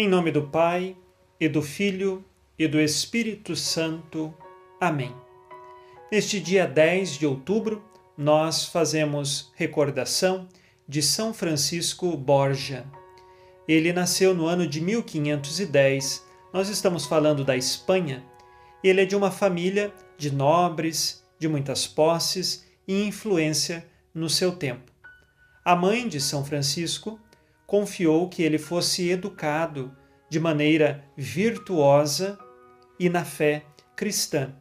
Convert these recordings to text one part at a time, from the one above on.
Em nome do Pai, e do Filho, e do Espírito Santo. Amém. Neste dia 10 de outubro, nós fazemos recordação de São Francisco Borja. Ele nasceu no ano de 1510. Nós estamos falando da Espanha. Ele é de uma família de nobres, de muitas posses e influência no seu tempo. A mãe de São Francisco confiou que ele fosse educado de maneira virtuosa e na fé cristã.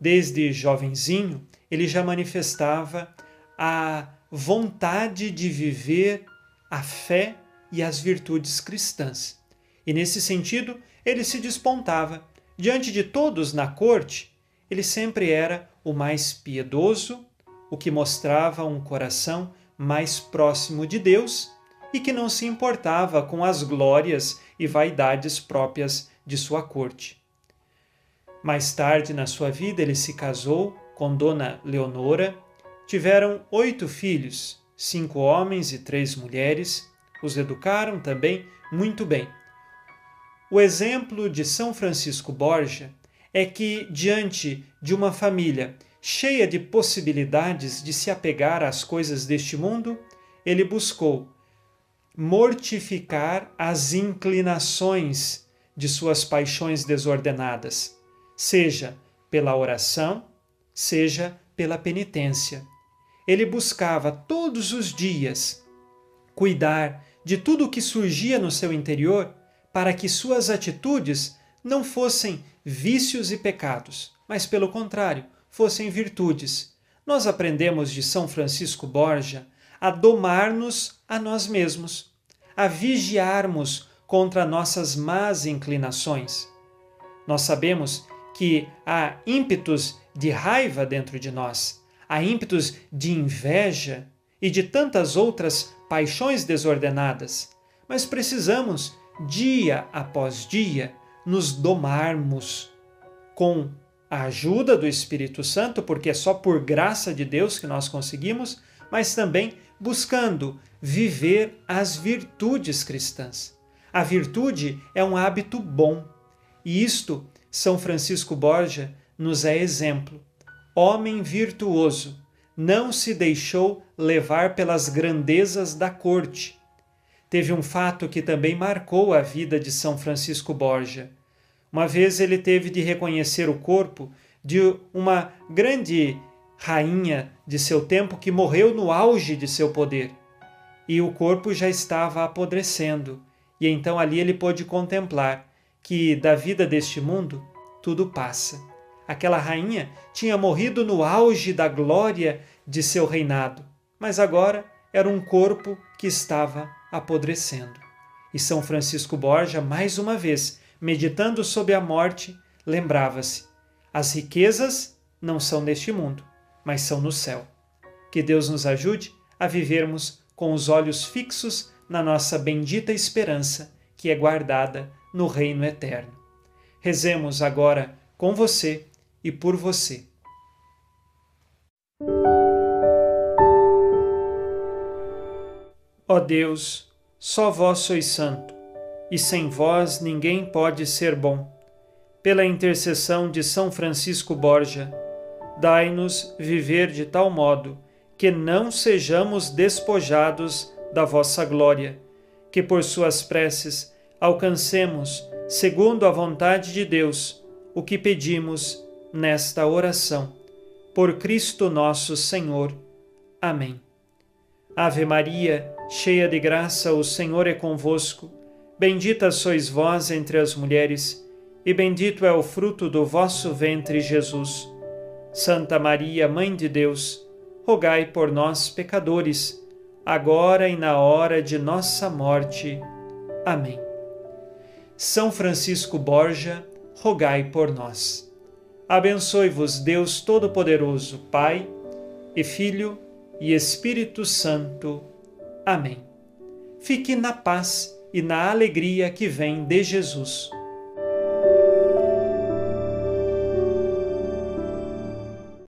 Desde jovenzinho, ele já manifestava a vontade de viver a fé e as virtudes cristãs. E nesse sentido, ele se despontava. Diante de todos na corte, ele sempre era o mais piedoso, o que mostrava um coração mais próximo de Deus e que não se importava com as glórias e vaidades próprias de sua corte. Mais tarde na sua vida, ele se casou com Dona Leonora. Tiveram oito filhos, cinco homens e três mulheres. Os educaram também muito bem. O exemplo de São Francisco Borja é que, diante de uma família cheia de possibilidades de se apegar às coisas deste mundo, ele buscou mortificar as inclinações de suas paixões desordenadas, seja pela oração, seja pela penitência. Ele buscava todos os dias cuidar de tudo o que surgia no seu interior para que suas atitudes não fossem vícios e pecados, mas, pelo contrário, fossem virtudes. Nós aprendemos de São Francisco Borja a domar-nos a nós mesmos, a vigiarmos contra nossas más inclinações. Nós sabemos que há ímpetos de raiva dentro de nós, há ímpetos de inveja e de tantas outras paixões desordenadas, mas precisamos, dia após dia, nos domarmos com a ajuda do Espírito Santo, porque é só por graça de Deus que nós conseguimos, mas também buscando viver as virtudes cristãs. A virtude é um hábito bom, e isto São Francisco Borja nos é exemplo. Homem virtuoso, não se deixou levar pelas grandezas da corte. Teve um fato que também marcou a vida de São Francisco Borja uma vez ele teve de reconhecer o corpo de uma grande rainha de seu tempo que morreu no auge de seu poder. E o corpo já estava apodrecendo, e então ali ele pôde contemplar que da vida deste mundo tudo passa. Aquela rainha tinha morrido no auge da glória de seu reinado, mas agora era um corpo que estava apodrecendo. E São Francisco Borja, mais uma vez, meditando sobre a morte, lembrava-se: as riquezas não são neste mundo, mas são no céu. Que Deus nos ajude a vivermos com os olhos fixos na nossa bendita esperança, que é guardada no reino eterno. Rezemos agora com você e por você. Ó Deus, só vós sois santo e sem vós ninguém pode ser bom. Pela intercessão de São Francisco Borja, dai-nos viver de tal modo que não sejamos despojados da vossa glória, que por suas preces alcancemos, segundo a vontade de Deus, o que pedimos nesta oração. Por Cristo nosso Senhor. Amém. Ave Maria, cheia de graça, o Senhor é convosco. Bendita sois vós entre as mulheres, e bendito é o fruto do vosso ventre, Jesus. Santa Maria, Mãe de Deus, rogai por nós, pecadores, agora e na hora de nossa morte. Amém. São Francisco Borja, rogai por nós. Abençoe-vos Deus Todo-Poderoso, Pai e Filho e Espírito Santo. Amém. Fique na paz e na alegria que vem de Jesus.